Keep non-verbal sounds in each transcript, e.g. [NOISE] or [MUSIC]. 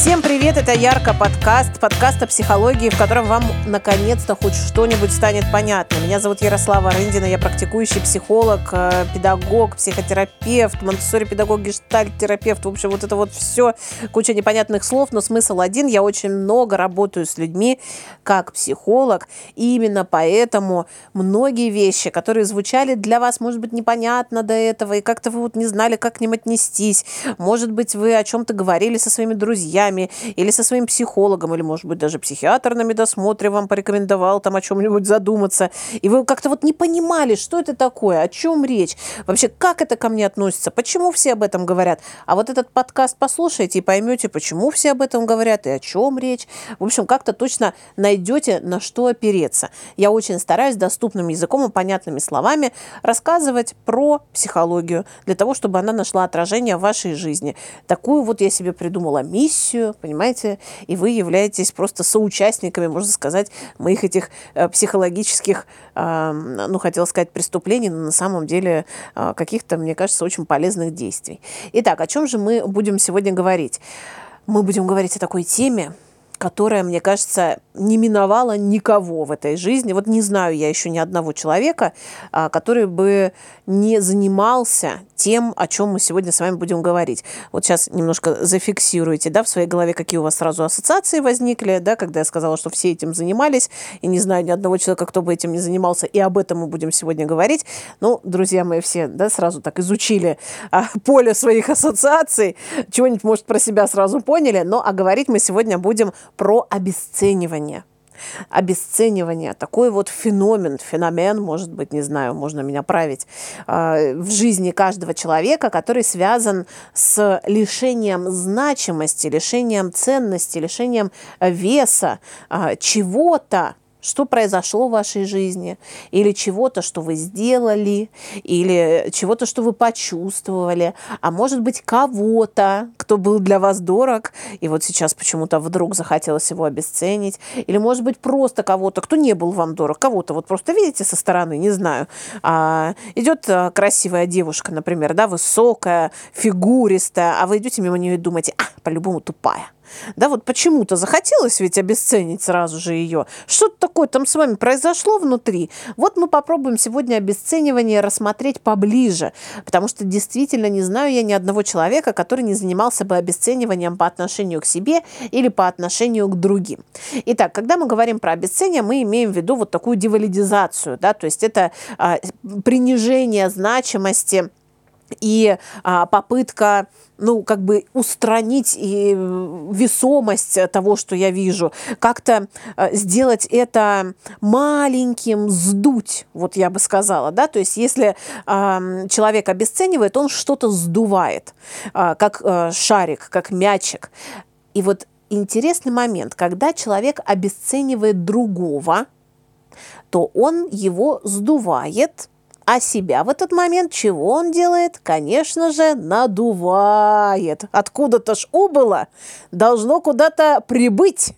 Всем привет, это Ярко подкаст, подкаст о психологии, в котором вам наконец-то хоть что-нибудь станет понятно. Меня зовут Ярослава Рындина, я практикующий психолог, э, педагог, психотерапевт, монтессори педагог, гештальт-терапевт, в общем, вот это вот все, куча непонятных слов, но смысл один, я очень много работаю с людьми как психолог, и именно поэтому многие вещи, которые звучали для вас, может быть, непонятно до этого, и как-то вы вот не знали, как к ним отнестись, может быть, вы о чем-то говорили со своими друзьями, друзьями или со своим психологом, или, может быть, даже психиатр на медосмотре вам порекомендовал там о чем-нибудь задуматься, и вы как-то вот не понимали, что это такое, о чем речь, вообще, как это ко мне относится, почему все об этом говорят. А вот этот подкаст послушайте и поймете, почему все об этом говорят и о чем речь. В общем, как-то точно найдете, на что опереться. Я очень стараюсь доступным языком и понятными словами рассказывать про психологию, для того, чтобы она нашла отражение в вашей жизни. Такую вот я себе придумала миссию, дискуссию, понимаете, и вы являетесь просто соучастниками, можно сказать, моих этих э, психологических, ну, хотел сказать, преступлений, но на самом деле э, каких-то, мне кажется, очень полезных действий. Итак, о чем же мы будем сегодня говорить? Мы будем говорить о такой теме, которая, мне кажется, не миновала никого в этой жизни. Вот не знаю я еще ни одного человека, а, который бы не занимался тем, о чем мы сегодня с вами будем говорить. Вот сейчас немножко зафиксируйте, да, в своей голове, какие у вас сразу ассоциации возникли, да, когда я сказала, что все этим занимались, и не знаю ни одного человека, кто бы этим не занимался, и об этом мы будем сегодня говорить. Ну, друзья мои, все, да, сразу так изучили а, поле своих ассоциаций, чего-нибудь, может, про себя сразу поняли, но а говорить мы сегодня будем про обесценивание. Обесценивание, такой вот феномен, феномен, может быть, не знаю, можно меня править, а, в жизни каждого человека, который связан с лишением значимости, лишением ценности, лишением веса а, чего-то, что произошло в вашей жизни, или чего-то, что вы сделали, или чего-то, что вы почувствовали, а может быть кого-то, кто был для вас дорог, и вот сейчас почему-то вдруг захотелось его обесценить, или может быть просто кого-то, кто не был вам дорог, кого-то вот просто видите со стороны, не знаю, а, идет а, красивая девушка, например, да, высокая, фигуристая, а вы идете мимо нее и думаете, а, по-любому тупая да, вот почему-то захотелось ведь обесценить сразу же ее. Что-то такое там с вами произошло внутри. Вот мы попробуем сегодня обесценивание рассмотреть поближе, потому что действительно не знаю я ни одного человека, который не занимался бы обесцениванием по отношению к себе или по отношению к другим. Итак, когда мы говорим про обесценивание, мы имеем в виду вот такую девалидизацию, да, то есть это а, принижение значимости и а, попытка ну, как бы устранить и весомость того, что я вижу, как-то а, сделать это маленьким, сдуть, вот я бы сказала, да, то есть если э, человек обесценивает, он что-то сдувает, э, как э, шарик, как мячик. И вот интересный момент, когда человек обесценивает другого, то он его сдувает, а себя в этот момент чего он делает? Конечно же, надувает. Откуда-то ж убыло, должно куда-то прибыть.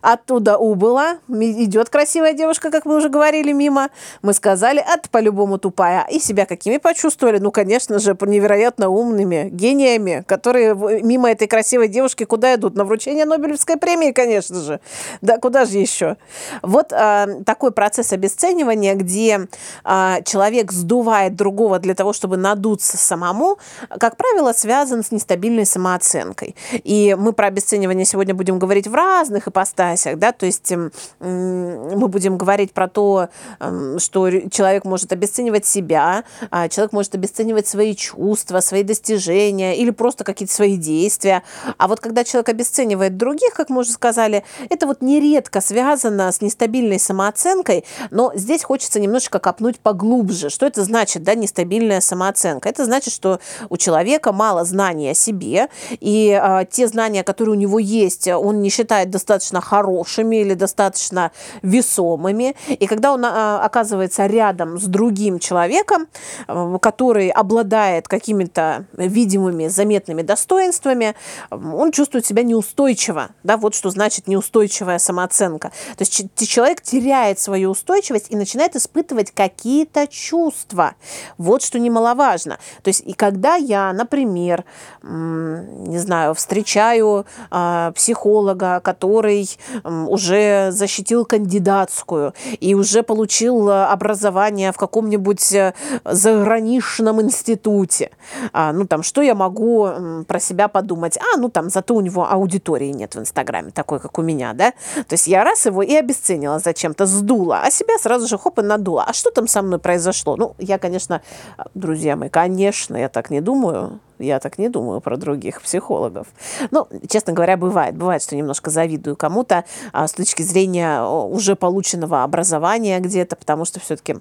Оттуда убыла, идет красивая девушка, как мы уже говорили, мимо. Мы сказали, это по-любому тупая. И себя какими почувствовали? Ну, конечно же, невероятно умными, гениями, которые мимо этой красивой девушки куда идут? На вручение Нобелевской премии, конечно же. Да, куда же еще? Вот а, такой процесс обесценивания, где а, человек сдувает другого для того, чтобы надуться самому, как правило, связан с нестабильной самооценкой. И мы про обесценивание сегодня будем говорить в разных ипостасях, да, то есть мы будем говорить про то, что человек может обесценивать себя, а человек может обесценивать свои чувства, свои достижения или просто какие-то свои действия. А вот когда человек обесценивает других, как мы уже сказали, это вот нередко связано с нестабильной самооценкой, но здесь хочется немножечко копнуть поглубже. Что это значит, да, нестабильная самооценка? Это значит, что у человека мало знаний о себе, и а, те знания, которые у него есть, он не считает достаточно достаточно хорошими или достаточно весомыми. И когда он а, оказывается рядом с другим человеком, э, который обладает какими-то видимыми, заметными достоинствами, он чувствует себя неустойчиво. Да, вот что значит неустойчивая самооценка. То есть человек теряет свою устойчивость и начинает испытывать какие-то чувства. Вот что немаловажно. То есть и когда я, например, не знаю, встречаю э, психолога, который уже защитил кандидатскую и уже получил образование в каком-нибудь э, заграничном институте, а, ну там, что я могу про себя подумать? А, ну там, зато у него аудитории нет в Инстаграме, такой, как у меня, да? То есть я раз его и обесценила зачем-то, сдула, а себя сразу же хоп и надула. А что там со мной произошло? Ну, я, конечно, друзья мои, конечно, я так не думаю. Я так не думаю про других психологов. Ну, честно говоря, бывает. Бывает, что немножко завидую кому-то а, с точки зрения уже полученного образования где-то, потому что все-таки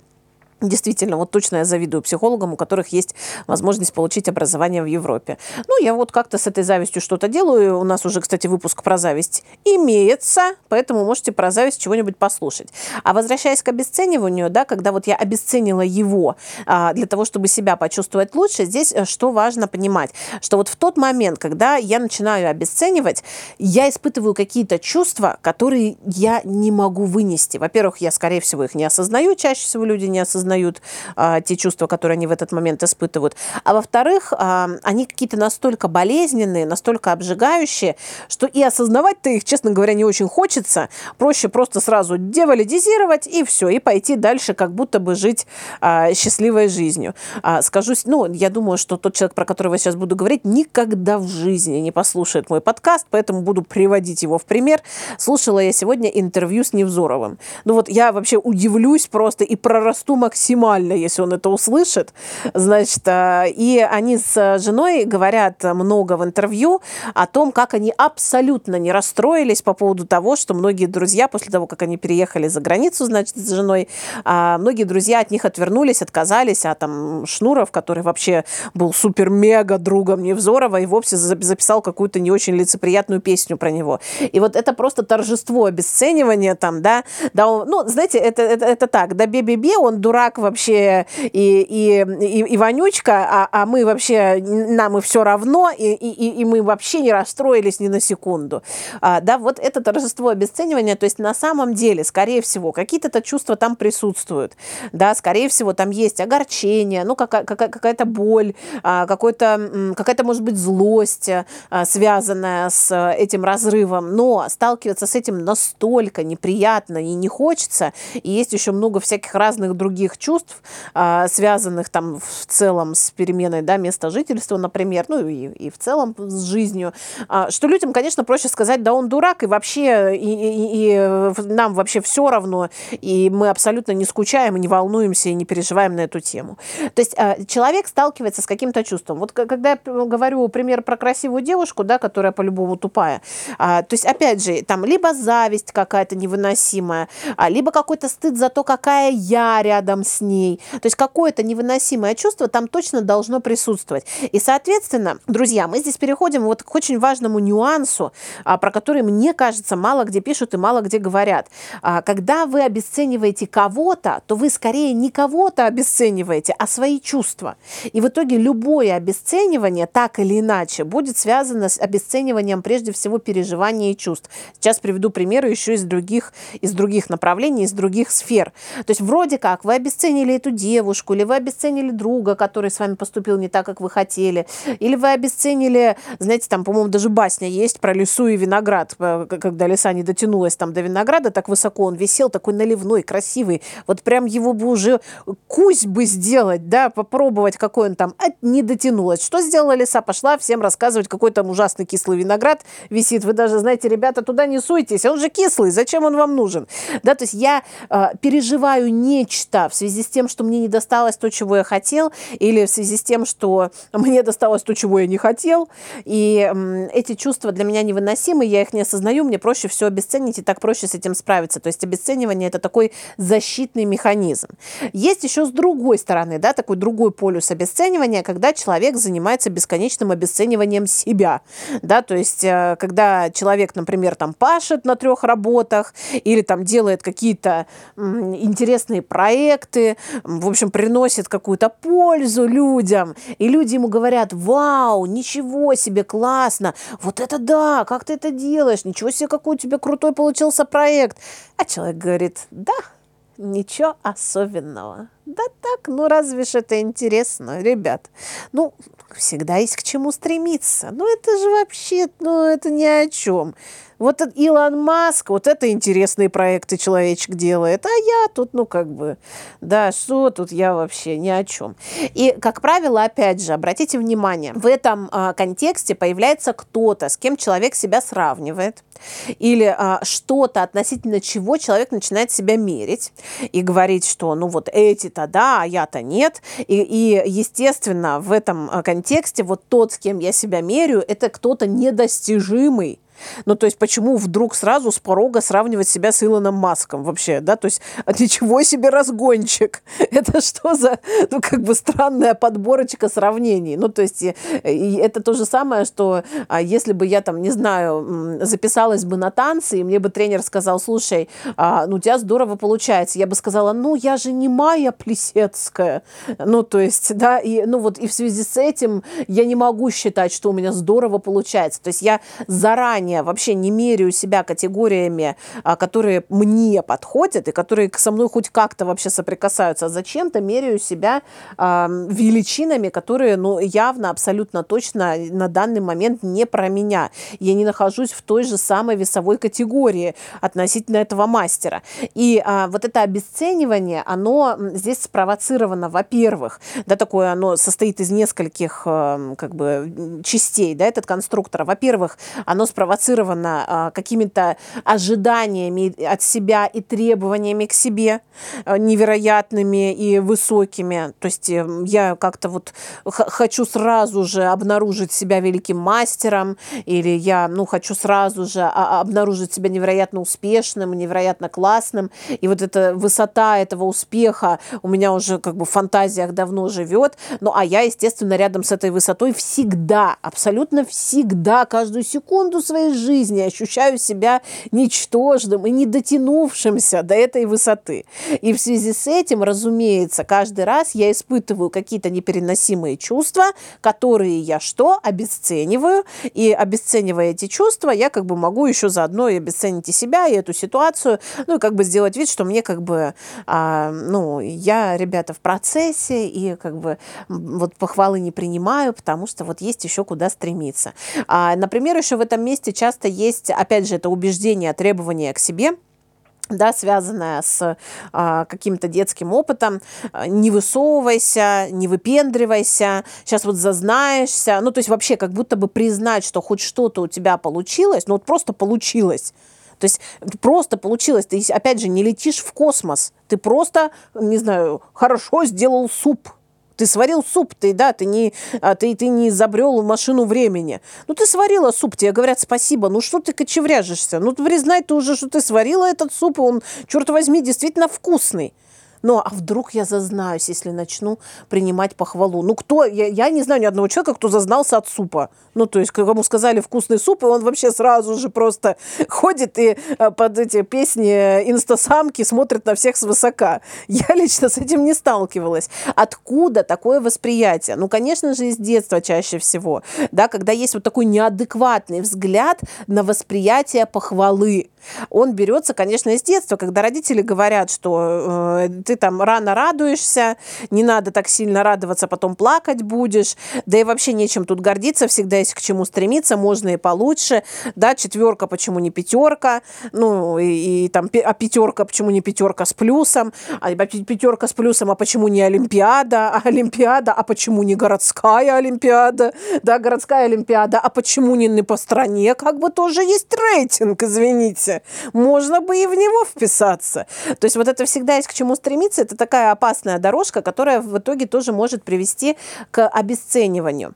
Действительно, вот точно я завидую психологам, у которых есть возможность получить образование в Европе. Ну, я вот как-то с этой завистью что-то делаю. У нас уже, кстати, выпуск про зависть имеется, поэтому можете про зависть чего-нибудь послушать. А возвращаясь к обесцениванию, да, когда вот я обесценила его а, для того, чтобы себя почувствовать лучше, здесь э, что важно понимать, что вот в тот момент, когда я начинаю обесценивать, я испытываю какие-то чувства, которые я не могу вынести. Во-первых, я, скорее всего, их не осознаю, чаще всего люди не осознают, осознают а, те чувства, которые они в этот момент испытывают. А во-вторых, а, они какие-то настолько болезненные, настолько обжигающие, что и осознавать-то их, честно говоря, не очень хочется. Проще просто сразу девалидизировать и все, и пойти дальше, как будто бы жить а, счастливой жизнью. А, скажу, ну, я думаю, что тот человек, про которого я сейчас буду говорить, никогда в жизни не послушает мой подкаст, поэтому буду приводить его в пример. Слушала я сегодня интервью с Невзоровым. Ну вот я вообще удивлюсь просто и прорасту максимально максимально, если он это услышит. Значит, э, и они с женой говорят много в интервью о том, как они абсолютно не расстроились по поводу того, что многие друзья, после того, как они переехали за границу, значит, с женой, а, многие друзья от них отвернулись, отказались, а там Шнуров, который вообще был супер-мега другом Невзорова, и вовсе записал какую-то не очень лицеприятную песню про него. И вот это просто торжество обесценивания там, да, да, он, ну, знаете, это, это, это так, да, бе-бе-бе, он дурак, дурак вообще и, и, и, и вонючка, а, а мы вообще, нам и все равно, и, и, и мы вообще не расстроились ни на секунду. А, да, вот это торжество обесценивания, то есть на самом деле, скорее всего, какие-то чувства там присутствуют, да, скорее всего, там есть огорчение, ну, какая- какая-то боль, а, какой-то, какая-то, может быть, злость, а, связанная с этим разрывом, но сталкиваться с этим настолько неприятно и не хочется, и есть еще много всяких разных других других чувств, а, связанных там в целом с переменой да, места жительства, например, ну и, и в целом с жизнью, а, что людям, конечно, проще сказать, да он дурак, и вообще, и, и, и нам вообще все равно, и мы абсолютно не скучаем, и не волнуемся, и не переживаем на эту тему. То есть а, человек сталкивается с каким-то чувством. Вот когда я говорю пример про красивую девушку, да, которая по-любому тупая, то есть, опять же, там либо зависть какая-то невыносимая, либо какой-то стыд за то, какая я рядом с ней. То есть какое-то невыносимое чувство там точно должно присутствовать. И, соответственно, друзья, мы здесь переходим вот к очень важному нюансу, а, про который, мне кажется, мало где пишут и мало где говорят. А, когда вы обесцениваете кого-то, то вы скорее не кого-то обесцениваете, а свои чувства. И в итоге любое обесценивание, так или иначе, будет связано с обесцениванием прежде всего переживаний и чувств. Сейчас приведу примеры еще из других, из других направлений, из других сфер. То есть вроде как вы обесцениваете обесценили эту девушку, или вы обесценили друга, который с вами поступил не так, как вы хотели, или вы обесценили, знаете, там, по-моему, даже басня есть про лесу и виноград, э, когда лиса не дотянулась там до винограда так высоко, он висел такой наливной, красивый, вот прям его бы уже кусь бы сделать, да, попробовать, какой он там, а не дотянулась. Что сделала лиса? Пошла всем рассказывать, какой там ужасный кислый виноград висит. Вы даже знаете, ребята, туда не суйтесь, он же кислый, зачем он вам нужен? Да, то есть я э, переживаю нечто в связи связи с тем, что мне не досталось то, чего я хотел, или в связи с тем, что мне досталось то, чего я не хотел. И эти чувства для меня невыносимы, я их не осознаю, мне проще все обесценить, и так проще с этим справиться. То есть обесценивание – это такой защитный механизм. Есть еще с другой стороны, да, такой другой полюс обесценивания, когда человек занимается бесконечным обесцениванием себя. Да, то есть, э, когда человек, например, там пашет на трех работах или там делает какие-то интересные проекты, в общем, приносит какую-то пользу людям, и люди ему говорят, вау, ничего себе, классно, вот это да, как ты это делаешь, ничего себе, какой у тебя крутой получился проект. А человек говорит, да, ничего особенного. Да так, ну разве ж это интересно, ребят. Ну, всегда есть к чему стремиться. Ну это же вообще, ну это ни о чем. Вот Илон Маск, вот это интересные проекты человечек делает, а я тут, ну, как бы, да, что тут я вообще ни о чем. И, как правило, опять же, обратите внимание, в этом а, контексте появляется кто-то, с кем человек себя сравнивает, или а, что-то, относительно чего человек начинает себя мерить и говорить, что, ну, вот эти-то да, а я-то нет. И, и, естественно, в этом а, контексте вот тот, с кем я себя меряю, это кто-то недостижимый, ну, то есть, почему вдруг сразу с порога сравнивать себя с Илоном Маском вообще, да? То есть, а ничего себе разгончик. [LAUGHS] Это что за, ну, как бы странная подборочка сравнений? Ну, то есть, и, и это то же самое, что а, если бы я там, не знаю, записалась бы на танцы, и мне бы тренер сказал, слушай, а, ну, у тебя здорово получается. Я бы сказала, ну, я же не Майя Плесецкая. Ну, то есть, да, и, ну, вот, и в связи с этим я не могу считать, что у меня здорово получается. То есть, я заранее заранее вообще не меряю себя категориями, а, которые мне подходят и которые со мной хоть как-то вообще соприкасаются, а зачем-то меряю себя величинами, которые ну, явно, абсолютно точно на данный момент не про меня. Я не нахожусь в той же самой весовой категории относительно этого мастера. И э, вот это обесценивание, оно здесь спровоцировано, во-первых, да, такое оно состоит из нескольких как бы частей, да, этот конструктор. Во-первых, оно спровоцировано спровоцировано а, какими-то ожиданиями от себя и требованиями к себе а, невероятными и высокими. То есть эм, я как-то вот хочу сразу же обнаружить себя великим мастером, или я ну, хочу сразу же а, обнаружить себя невероятно успешным, невероятно классным. И вот эта высота этого успеха у меня уже как бы в фантазиях давно живет. Ну, а я, естественно, рядом с этой высотой всегда, абсолютно всегда, каждую секунду своей своей жизни ощущаю себя ничтожным и не дотянувшимся до этой высоты. И в связи с этим, разумеется, каждый раз я испытываю какие-то непереносимые чувства, которые я что? Обесцениваю. И обесценивая эти чувства, я как бы могу еще заодно и обесценить и себя, и эту ситуацию, ну и как бы сделать вид, что мне как бы, а, ну, я, ребята, в процессе, и как бы вот похвалы не принимаю, потому что вот есть еще куда стремиться. А, например, еще в этом месте часто есть, опять же, это убеждение, требование к себе, да, связанная с а, каким-то детским опытом, не высовывайся, не выпендривайся, сейчас вот зазнаешься, ну, то есть вообще как будто бы признать, что хоть что-то у тебя получилось, ну, вот просто получилось, то есть просто получилось, ты опять же не летишь в космос, ты просто, не знаю, хорошо сделал суп, ты сварил суп, ты, да, ты не, а, ты, ты не изобрел машину времени. Ну, ты сварила суп, тебе говорят спасибо. Ну, что ты кочевряжешься? Ну, признай ты уже, что ты сварила этот суп, и он, черт возьми, действительно вкусный. Ну, а вдруг я зазнаюсь, если начну принимать похвалу? Ну, кто? Я, я не знаю ни одного человека, кто зазнался от супа. Ну, то есть, кому сказали вкусный суп, и он вообще сразу же просто [LAUGHS] ходит и э, под эти песни инстасамки смотрит на всех свысока. Я [LAUGHS] лично с этим не сталкивалась. Откуда такое восприятие? Ну, конечно же, из детства чаще всего. Да, когда есть вот такой неадекватный взгляд на восприятие похвалы. Он берется, конечно, из детства, когда родители говорят, что э, ты там рано радуешься, не надо так сильно радоваться, потом плакать будешь, да и вообще нечем тут гордиться, всегда есть к чему стремиться, можно и получше, да, четверка, почему не пятерка, ну, и, и там, а пятерка, почему не пятерка с плюсом, а пятерка с плюсом, а почему не Олимпиада, а Олимпиада, а почему не городская Олимпиада, да, городская Олимпиада, а почему не, не по стране, как бы тоже есть рейтинг, извините. Можно бы и в него вписаться. То есть вот это всегда есть к чему стремиться. Это такая опасная дорожка, которая в итоге тоже может привести к обесцениванию.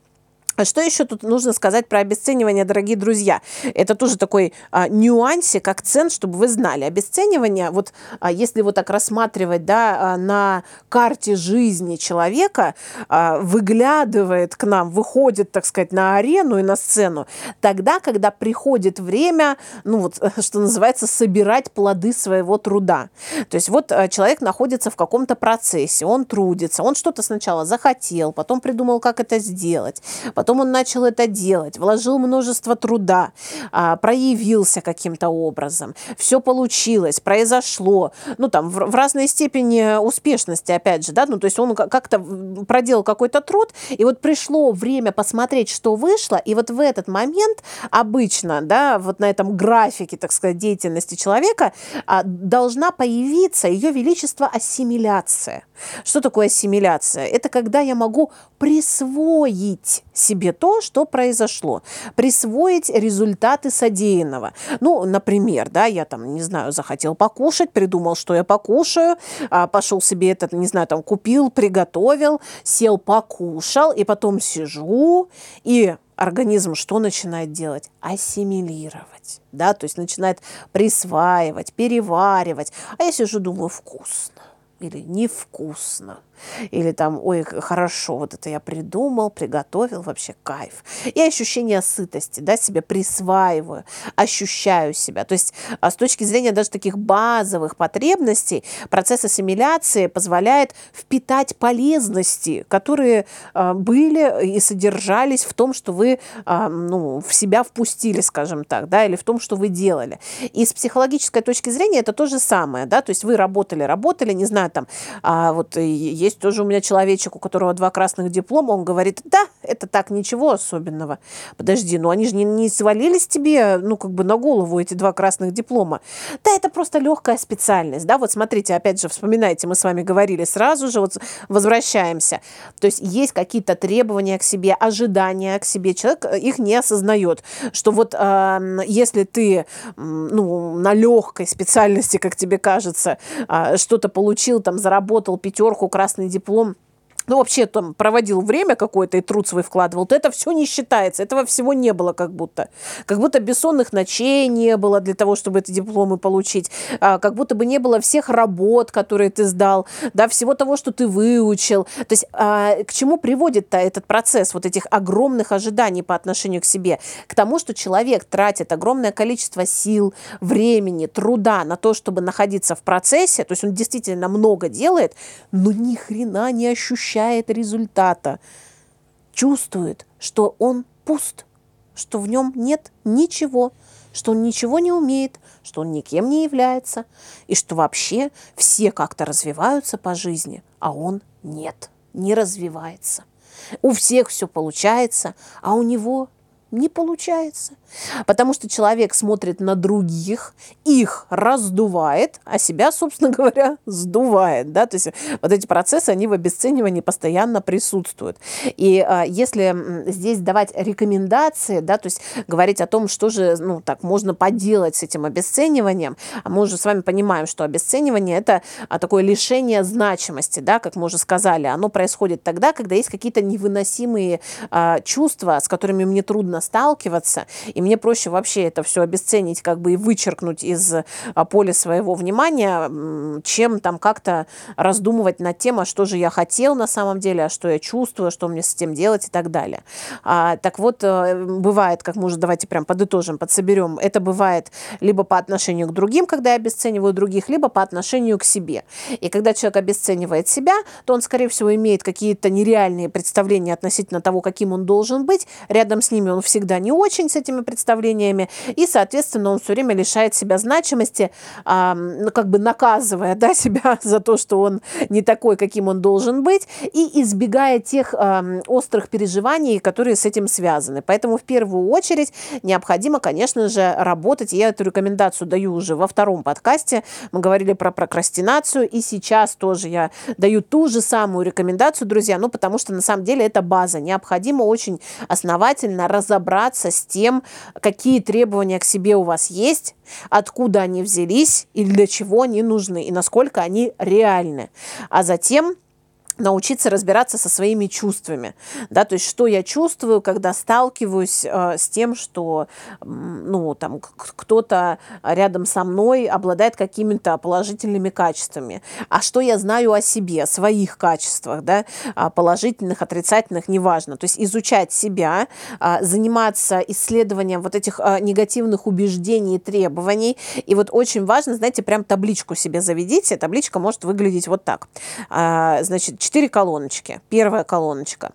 А что еще тут нужно сказать про обесценивание, дорогие друзья? Это тоже такой а, нюансик, акцент, чтобы вы знали. Обесценивание, вот а, если вот так рассматривать да, а, на карте жизни человека, а, выглядывает к нам, выходит, так сказать, на арену и на сцену, тогда, когда приходит время, ну вот, [LAUGHS] что называется, собирать плоды своего труда. То есть вот а, человек находится в каком-то процессе, он трудится, он что-то сначала захотел, потом придумал, как это сделать, потом Потом он начал это делать, вложил множество труда, а, проявился каким-то образом. Все получилось, произошло. Ну, там, в, разной степени успешности, опять же, да, ну, то есть он как-то проделал какой-то труд, и вот пришло время посмотреть, что вышло, и вот в этот момент обычно, да, вот на этом графике, так сказать, деятельности человека а, должна появиться ее величество ассимиляция. Что такое ассимиляция? Это когда я могу присвоить себе то, что произошло, присвоить результаты содеянного. Ну, например, да, я там, не знаю, захотел покушать, придумал, что я покушаю, а, пошел себе это, не знаю, там купил, приготовил, сел, покушал, и потом сижу, и организм что начинает делать? Ассимилировать, да, то есть начинает присваивать, переваривать. А я сижу, думаю, вкусно или невкусно. Или там, ой, хорошо, вот это я придумал, приготовил, вообще кайф. И ощущение сытости, да, себе присваиваю, ощущаю себя. То есть а с точки зрения даже таких базовых потребностей, процесс ассимиляции позволяет впитать полезности, которые а, были и содержались в том, что вы а, ну, в себя впустили, скажем так, да, или в том, что вы делали. И с психологической точки зрения это то же самое, да, то есть вы работали, работали, не знаю, там, а, вот есть есть тоже у меня человечек, у которого два красных диплома, он говорит, да, это так, ничего особенного. Подожди, ну они же не, не свалились тебе, ну, как бы на голову эти два красных диплома. Да, это просто легкая специальность, да, вот смотрите, опять же, вспоминайте, мы с вами говорили сразу же, вот возвращаемся. То есть есть какие-то требования к себе, ожидания к себе, человек э, их не осознает, что вот э, если ты, ну, на легкой специальности, как тебе кажется, э, что-то получил, там, заработал пятерку красных красный диплом ну, вообще там проводил время какое-то и труд свой вкладывал, то это все не считается. Этого всего не было как будто. Как будто бессонных ночей не было для того, чтобы эти дипломы получить. А, как будто бы не было всех работ, которые ты сдал, да, всего того, что ты выучил. То есть а, к чему приводит-то этот процесс вот этих огромных ожиданий по отношению к себе? К тому, что человек тратит огромное количество сил, времени, труда на то, чтобы находиться в процессе, то есть он действительно много делает, но ни хрена не ощущает получает результата, чувствует, что он пуст, что в нем нет ничего, что он ничего не умеет, что он никем не является, и что вообще все как-то развиваются по жизни, а он нет, не развивается. У всех все получается, а у него не получается. Потому что человек смотрит на других, их раздувает, а себя, собственно говоря, сдувает. Да? То есть вот эти процессы, они в обесценивании постоянно присутствуют. И а, если здесь давать рекомендации, да, то есть говорить о том, что же ну, так можно поделать с этим обесцениванием, а мы уже с вами понимаем, что обесценивание – это а, такое лишение значимости, да, как мы уже сказали. Оно происходит тогда, когда есть какие-то невыносимые а, чувства, с которыми мне трудно сталкиваться, и мне проще вообще это все обесценить, как бы и вычеркнуть из а, поля своего внимания, чем там как-то раздумывать над тем, а что же я хотел на самом деле, а что я чувствую, что мне с этим делать и так далее. А, так вот, э, бывает, как мы уже давайте прям подытожим, подсоберем, это бывает либо по отношению к другим, когда я обесцениваю других, либо по отношению к себе. И когда человек обесценивает себя, то он, скорее всего, имеет какие-то нереальные представления относительно того, каким он должен быть. Рядом с ними он всегда не очень с этими представлениями, и, соответственно, он все время лишает себя значимости, а, ну, как бы наказывая [LAUGHS] да, себя за то, что он не такой, каким он должен быть, и избегая тех а, острых переживаний, которые с этим связаны. Поэтому в первую очередь необходимо, конечно же, работать. Я эту рекомендацию даю уже во втором подкасте. Мы говорили про прокрастинацию, и сейчас тоже я даю ту же самую рекомендацию, друзья, ну, потому что на самом деле это база. Необходимо очень основательно разобраться разобраться с тем, какие требования к себе у вас есть, откуда они взялись и для чего они нужны, и насколько они реальны. А затем научиться разбираться со своими чувствами, да, то есть что я чувствую, когда сталкиваюсь э, с тем, что, ну, там, кто-то рядом со мной обладает какими-то положительными качествами, а что я знаю о себе, о своих качествах, да, а, положительных, отрицательных, неважно, то есть изучать себя, э, заниматься исследованием вот этих э, негативных убеждений и требований, и вот очень важно, знаете, прям табличку себе заведите, табличка может выглядеть вот так, э, значит, четыре колоночки. Первая колоночка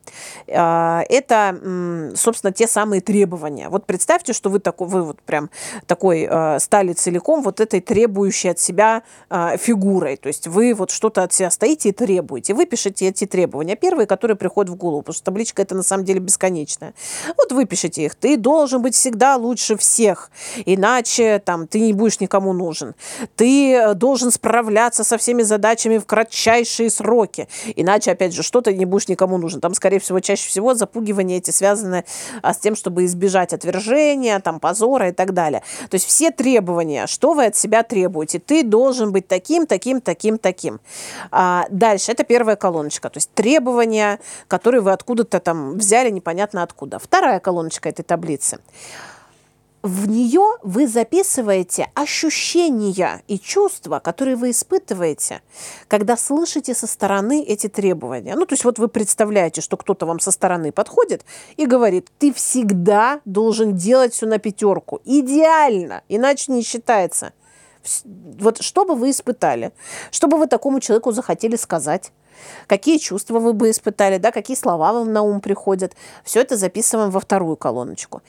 а, – это, собственно, те самые требования. Вот представьте, что вы, такой, вы вот прям такой а, стали целиком вот этой требующей от себя а, фигурой. То есть вы вот что-то от себя стоите и требуете. Вы пишете эти требования. Первые, которые приходят в голову, потому что табличка – это на самом деле бесконечная. Вот вы пишете их. Ты должен быть всегда лучше всех, иначе там ты не будешь никому нужен. Ты э, должен справляться со всеми задачами в кратчайшие сроки, Иначе, опять же, что-то не будешь никому нужен. Там, скорее всего, чаще всего запугивания эти связаны а, с тем, чтобы избежать отвержения, там, позора и так далее. То есть все требования, что вы от себя требуете. Ты должен быть таким, таким, таким, таким. А, дальше, это первая колоночка. То есть требования, которые вы откуда-то там взяли, непонятно откуда. Вторая колоночка этой таблицы в нее вы записываете ощущения и чувства, которые вы испытываете, когда слышите со стороны эти требования. Ну, то есть вот вы представляете, что кто-то вам со стороны подходит и говорит, ты всегда должен делать все на пятерку. Идеально, иначе не считается. Вот что бы вы испытали? Что бы вы такому человеку захотели сказать? Какие чувства вы бы испытали, да, какие слова вам на ум приходят. Все это записываем во вторую колоночку.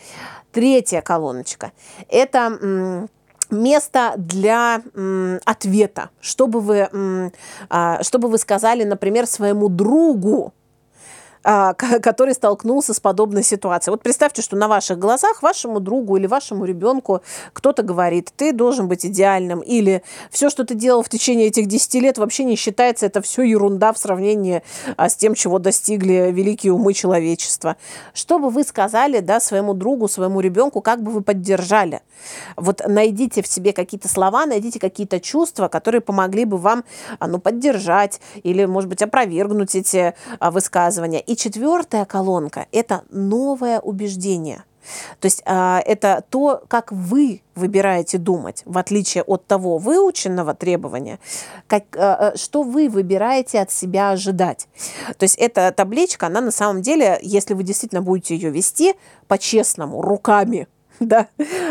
Третья колоночка – это место для м, ответа. Чтобы вы, м, а, чтобы вы сказали, например, своему другу, который столкнулся с подобной ситуацией. Вот представьте, что на ваших глазах вашему другу или вашему ребенку кто-то говорит, ты должен быть идеальным, или все, что ты делал в течение этих 10 лет, вообще не считается, это все ерунда в сравнении а, с тем, чего достигли великие умы человечества. Что бы вы сказали да, своему другу, своему ребенку, как бы вы поддержали? Вот найдите в себе какие-то слова, найдите какие-то чувства, которые помогли бы вам а, ну, поддержать или, может быть, опровергнуть эти высказывания. И четвертая колонка – это новое убеждение. То есть э, это то, как вы выбираете думать, в отличие от того выученного требования, как, э, что вы выбираете от себя ожидать. То есть эта табличка, она на самом деле, если вы действительно будете ее вести по-честному, руками, [LAUGHS] да,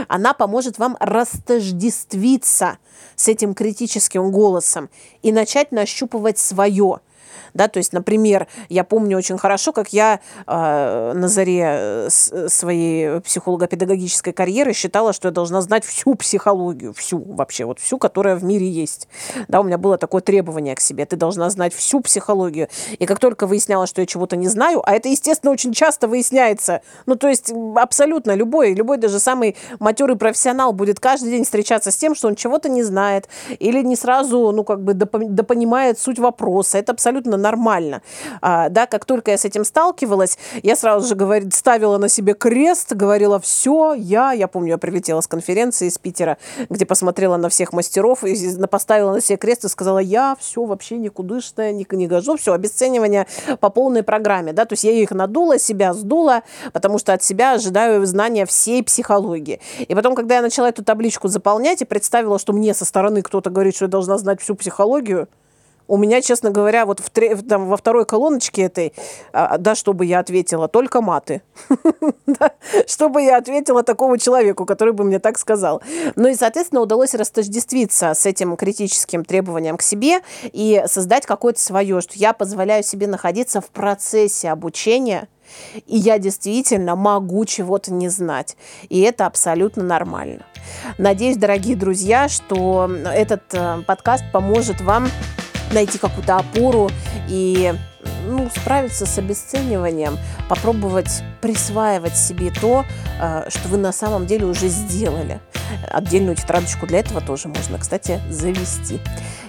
она поможет вам растождествиться с этим критическим голосом и начать нащупывать свое – да, то есть, например, я помню очень хорошо, как я э, на заре э, своей психолого-педагогической карьеры считала, что я должна знать всю психологию, всю вообще, вот всю, которая в мире есть. Да, у меня было такое требование к себе, ты должна знать всю психологию. И как только выяснялось, что я чего-то не знаю, а это, естественно, очень часто выясняется, ну, то есть абсолютно любой, любой даже самый матерый профессионал будет каждый день встречаться с тем, что он чего-то не знает или не сразу, ну, как бы допонимает суть вопроса. Это абсолютно нормально. А, да, как только я с этим сталкивалась, я сразу же говорит, ставила на себе крест, говорила, все, я, я помню, я прилетела с конференции из Питера, где посмотрела на всех мастеров и поставила на себе крест и сказала, я все вообще никудышная, не, не гожу, все, обесценивание по полной программе, да, то есть я их надула, себя сдула, потому что от себя ожидаю знания всей психологии. И потом, когда я начала эту табличку заполнять и представила, что мне со стороны кто-то говорит, что я должна знать всю психологию, у меня, честно говоря, вот в, там, во второй колоночке этой, а, да, чтобы я ответила, только маты. [LAUGHS] чтобы я ответила такому человеку, который бы мне так сказал. Ну и, соответственно, удалось растождествиться с этим критическим требованием к себе и создать какое-то свое, что я позволяю себе находиться в процессе обучения, и я действительно могу чего-то не знать. И это абсолютно нормально. Надеюсь, дорогие друзья, что этот э, подкаст поможет вам найти какую-то опору и ну, справиться с обесцениванием, попробовать присваивать себе то, э, что вы на самом деле уже сделали. Отдельную тетрадочку для этого тоже можно, кстати, завести.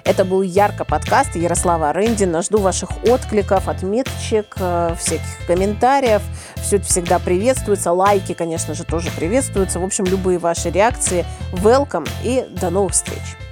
Это был Ярко подкаст Ярослава Рындина. Жду ваших откликов, отметочек, э, всяких комментариев. Все это всегда приветствуется. Лайки, конечно же, тоже приветствуются. В общем, любые ваши реакции welcome и до новых встреч.